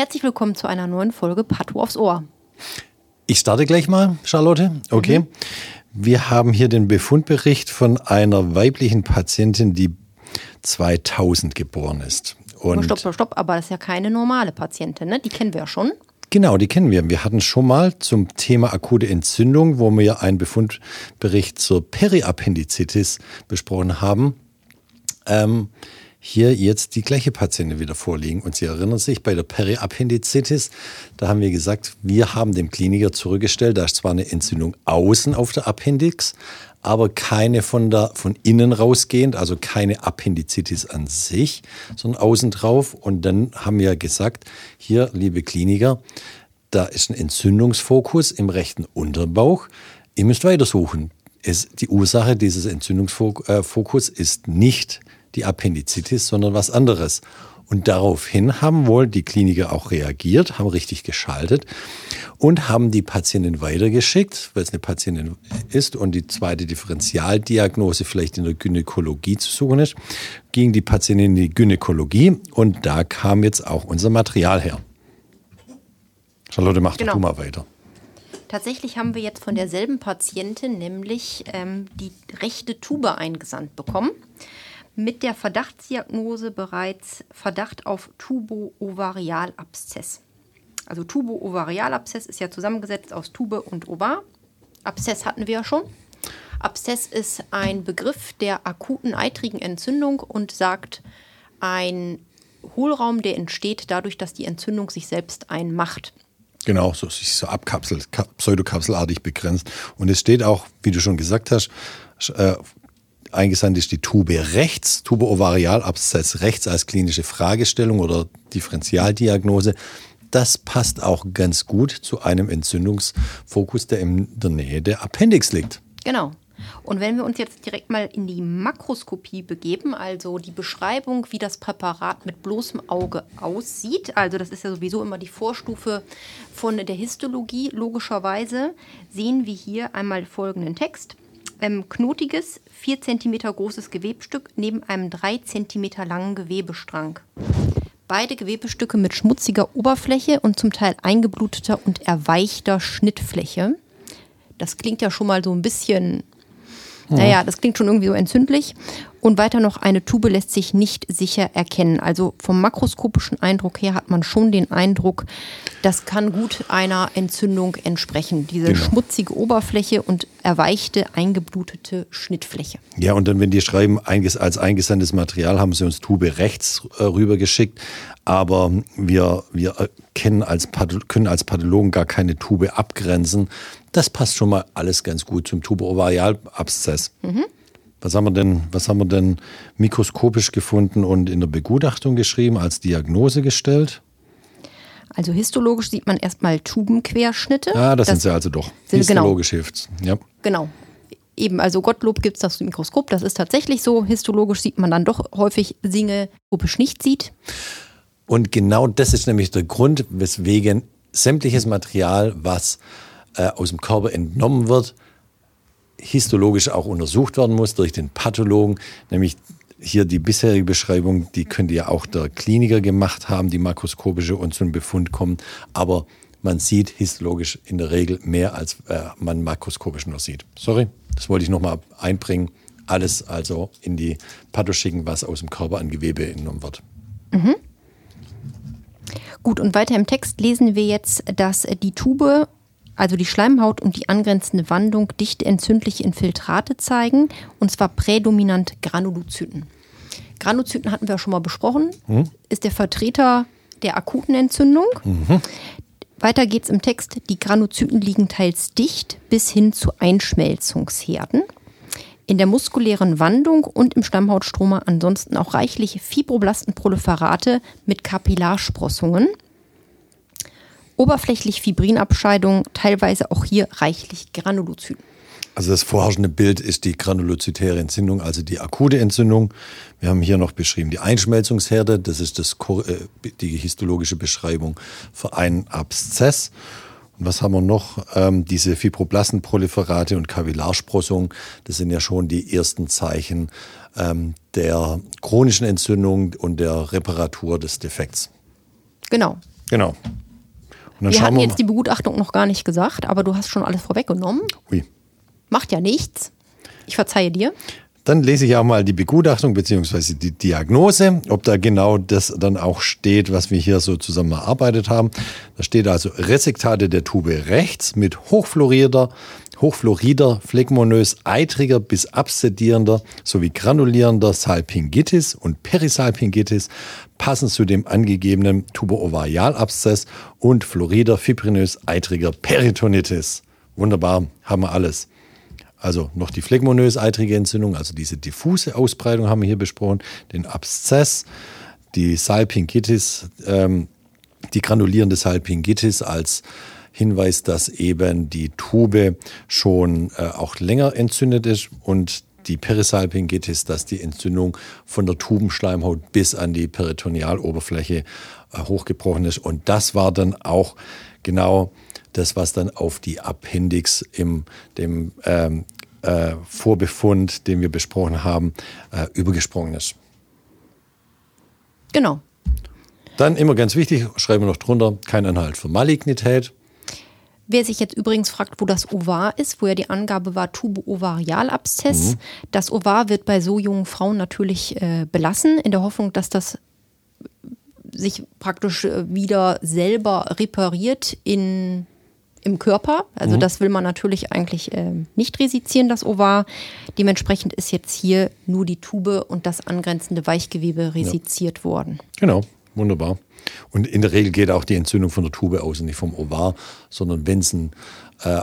Herzlich willkommen zu einer neuen Folge Patho aufs Ohr. Ich starte gleich mal, Charlotte. Okay. Mhm. Wir haben hier den Befundbericht von einer weiblichen Patientin, die 2000 geboren ist. Und stopp, stopp, stopp, aber das ist ja keine normale Patientin, ne? Die kennen wir ja schon. Genau, die kennen wir. Wir hatten schon mal zum Thema akute Entzündung, wo wir einen Befundbericht zur Periappendizitis besprochen haben. Ähm, hier jetzt die gleiche Patientin wieder vorliegen. Und Sie erinnern sich, bei der Periappendizitis, da haben wir gesagt, wir haben dem Kliniker zurückgestellt, da ist zwar eine Entzündung außen auf der Appendix, aber keine von, der, von innen rausgehend, also keine Appendizitis an sich, sondern außen drauf. Und dann haben wir gesagt, hier, liebe Kliniker, da ist ein Entzündungsfokus im rechten Unterbauch. Ihr müsst weitersuchen. Es, die Ursache dieses Entzündungsfokus ist nicht die Appendizitis, sondern was anderes. Und daraufhin haben wohl die Kliniker auch reagiert, haben richtig geschaltet und haben die Patientin weitergeschickt, weil es eine Patientin ist und die zweite Differentialdiagnose vielleicht in der Gynäkologie zu suchen ist, ging die Patientin in die Gynäkologie und da kam jetzt auch unser Material her. Charlotte, mach genau. doch du mal weiter. Tatsächlich haben wir jetzt von derselben Patientin nämlich ähm, die rechte Tube eingesandt bekommen mit der Verdachtsdiagnose bereits Verdacht auf Tubo-Ovarialabszess. Also Tubo-Ovarialabszess ist ja zusammengesetzt aus Tube und Ovar. Abszess hatten wir ja schon. Abszess ist ein Begriff der akuten eitrigen Entzündung und sagt ein Hohlraum, der entsteht dadurch, dass die Entzündung sich selbst einmacht. Genau, so sich so abkapselt, pseudokapselartig begrenzt. Und es steht auch, wie du schon gesagt hast, äh, eingesandt ist die Tube rechts, Tube Ovarialabszess rechts als klinische Fragestellung oder Differentialdiagnose. Das passt auch ganz gut zu einem Entzündungsfokus, der in der Nähe der Appendix liegt. Genau. Und wenn wir uns jetzt direkt mal in die Makroskopie begeben, also die Beschreibung, wie das Präparat mit bloßem Auge aussieht, also das ist ja sowieso immer die Vorstufe von der Histologie, logischerweise sehen wir hier einmal folgenden Text ähm, knotiges, 4 cm großes Gewebstück neben einem 3 cm langen Gewebestrang. Beide Gewebestücke mit schmutziger Oberfläche und zum Teil eingebluteter und erweichter Schnittfläche. Das klingt ja schon mal so ein bisschen naja, das klingt schon irgendwie so entzündlich. Und weiter noch, eine Tube lässt sich nicht sicher erkennen. Also vom makroskopischen Eindruck her hat man schon den Eindruck, das kann gut einer Entzündung entsprechen. Diese genau. schmutzige Oberfläche und erweichte, eingeblutete Schnittfläche. Ja, und dann, wenn die schreiben, als eingesandtes Material haben sie uns Tube rechts äh, rübergeschickt. Aber wir, wir kennen als, können als Pathologen gar keine Tube abgrenzen. Das passt schon mal alles ganz gut zum Tuberovarialabszess. Mhm. Was haben wir denn, was haben wir denn mikroskopisch gefunden und in der Begutachtung geschrieben, als Diagnose gestellt? Also histologisch sieht man erstmal Tubenquerschnitte. Ja, das, das sind sie also doch. Genau. Histologisch genau. hilft's. Ja. Genau. Eben, also Gottlob gibt es das Mikroskop, das ist tatsächlich so. Histologisch sieht man dann doch häufig Dinge, gropisch nicht sieht. Und genau das ist nämlich der Grund, weswegen sämtliches Material, was äh, aus dem Körper entnommen wird, histologisch auch untersucht werden muss durch den Pathologen, nämlich hier die bisherige Beschreibung, die könnte ja auch der Kliniker gemacht haben, die makroskopische und zum Befund kommen, aber man sieht histologisch in der Regel mehr, als äh, man makroskopisch nur sieht. Sorry, das wollte ich nochmal einbringen. Alles also in die Patho schicken, was aus dem Körper an Gewebe entnommen wird. Mhm. Gut, und weiter im Text lesen wir jetzt, dass die Tube also die Schleimhaut und die angrenzende Wandung dichte entzündliche Infiltrate zeigen, und zwar prädominant Granulozyten. Granulozyten hatten wir schon mal besprochen, mhm. ist der Vertreter der akuten Entzündung. Mhm. Weiter es im Text, die Granulozyten liegen teils dicht bis hin zu Einschmelzungsherden. in der muskulären Wandung und im Stammhautstroma ansonsten auch reichlich Fibroblastenproliferate mit Kapillarsprossungen. Oberflächlich Fibrinabscheidung, teilweise auch hier reichlich Granulozyten. Also das vorherrschende Bild ist die granulozytäre Entzündung, also die akute Entzündung. Wir haben hier noch beschrieben die Einschmelzungsherde, das ist das, äh, die histologische Beschreibung für einen Abszess. Und was haben wir noch? Ähm, diese Fibroblastenproliferate und Kapillarsprossung, das sind ja schon die ersten Zeichen ähm, der chronischen Entzündung und der Reparatur des Defekts. Genau. Genau. Wir hatten wir jetzt die Begutachtung noch gar nicht gesagt, aber du hast schon alles vorweggenommen. Ui. Macht ja nichts. Ich verzeihe dir. Dann lese ich auch mal die Begutachtung bzw. die Diagnose, ob da genau das dann auch steht, was wir hier so zusammen erarbeitet haben. Da steht also Resektate der Tube rechts mit hochfluorierter, hochfluorider, phlegmonös, eitriger bis absedierender sowie granulierender Salpingitis und Perisalpingitis passen zu dem angegebenen Tuberovarialabszess und fluorider, fibrinös, eitriger Peritonitis. Wunderbar, haben wir alles. Also noch die phlegmonös-eitrige Entzündung, also diese diffuse Ausbreitung haben wir hier besprochen, den Abszess, die Salpingitis, ähm, die granulierende Salpingitis als Hinweis, dass eben die Tube schon äh, auch länger entzündet ist und die Perisalpingitis, dass die Entzündung von der Tubenschleimhaut bis an die Peritonealoberfläche äh, hochgebrochen ist. Und das war dann auch genau das, was dann auf die Appendix im dem ähm, äh, Vorbefund, den wir besprochen haben, äh, übergesprungen ist. Genau. Dann immer ganz wichtig, schreiben wir noch drunter, kein Anhalt für Malignität. Wer sich jetzt übrigens fragt, wo das Ovar ist, wo ja die Angabe war Tubo-Ovarialabszess, mhm. das Ovar wird bei so jungen Frauen natürlich äh, belassen, in der Hoffnung, dass das sich praktisch äh, wieder selber repariert in im Körper. Also mhm. das will man natürlich eigentlich äh, nicht resizieren, das Ovar. Dementsprechend ist jetzt hier nur die Tube und das angrenzende Weichgewebe resiziert ja. worden. Genau, wunderbar. Und in der Regel geht auch die Entzündung von der Tube aus und nicht vom Ovar, sondern wenn es ein äh,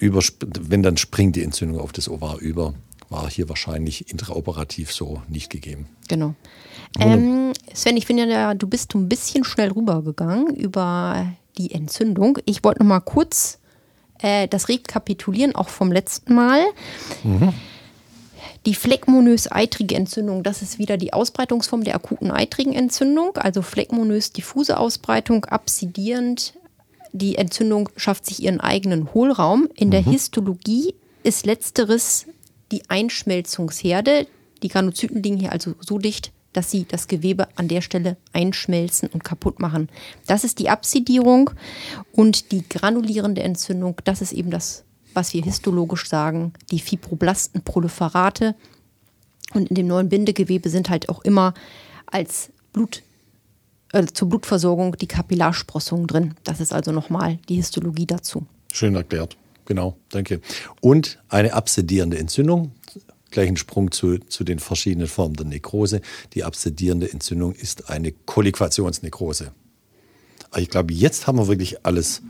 wenn dann springt die Entzündung auf das Ovar über, war hier wahrscheinlich intraoperativ so nicht gegeben. Genau. Ähm, Sven, ich finde ja, du bist ein bisschen schnell rübergegangen über die Entzündung. Ich wollte noch mal kurz äh, das rekapitulieren, auch vom letzten Mal. Mhm. Die phlegmonös-eitrige Entzündung, das ist wieder die Ausbreitungsform der akuten eitrigen Entzündung, also phlegmonös diffuse Ausbreitung, absidierend. Die Entzündung schafft sich ihren eigenen Hohlraum. In mhm. der Histologie ist letzteres die Einschmelzungsherde. Die Granuzyten liegen hier also so dicht, dass sie das Gewebe an der Stelle einschmelzen und kaputt machen. Das ist die Absidierung und die granulierende Entzündung, das ist eben das, was wir histologisch sagen, die Fibroblastenproliferate. Und in dem neuen Bindegewebe sind halt auch immer als Blut, äh, zur Blutversorgung die Kapillarsprossungen drin. Das ist also nochmal die Histologie dazu. Schön erklärt. Genau, danke. Und eine absedierende Entzündung, gleichen Sprung zu, zu den verschiedenen Formen der Nekrose. Die absedierende Entzündung ist eine Kolliquationsnekrose. Ich glaube, jetzt haben wir wirklich alles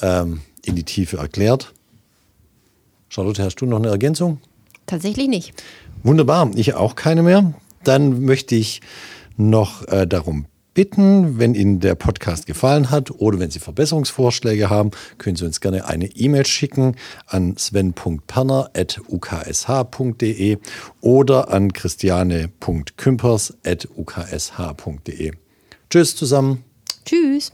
ähm, in die Tiefe erklärt. Charlotte, hast du noch eine Ergänzung? Tatsächlich nicht. Wunderbar, ich auch keine mehr. Dann möchte ich noch äh, darum bitten, wenn Ihnen der Podcast gefallen hat oder wenn Sie Verbesserungsvorschläge haben, können Sie uns gerne eine E-Mail schicken an sven.perner.uksh.de oder an christiane.kümpers.uksh.de. Tschüss zusammen. Tschüss.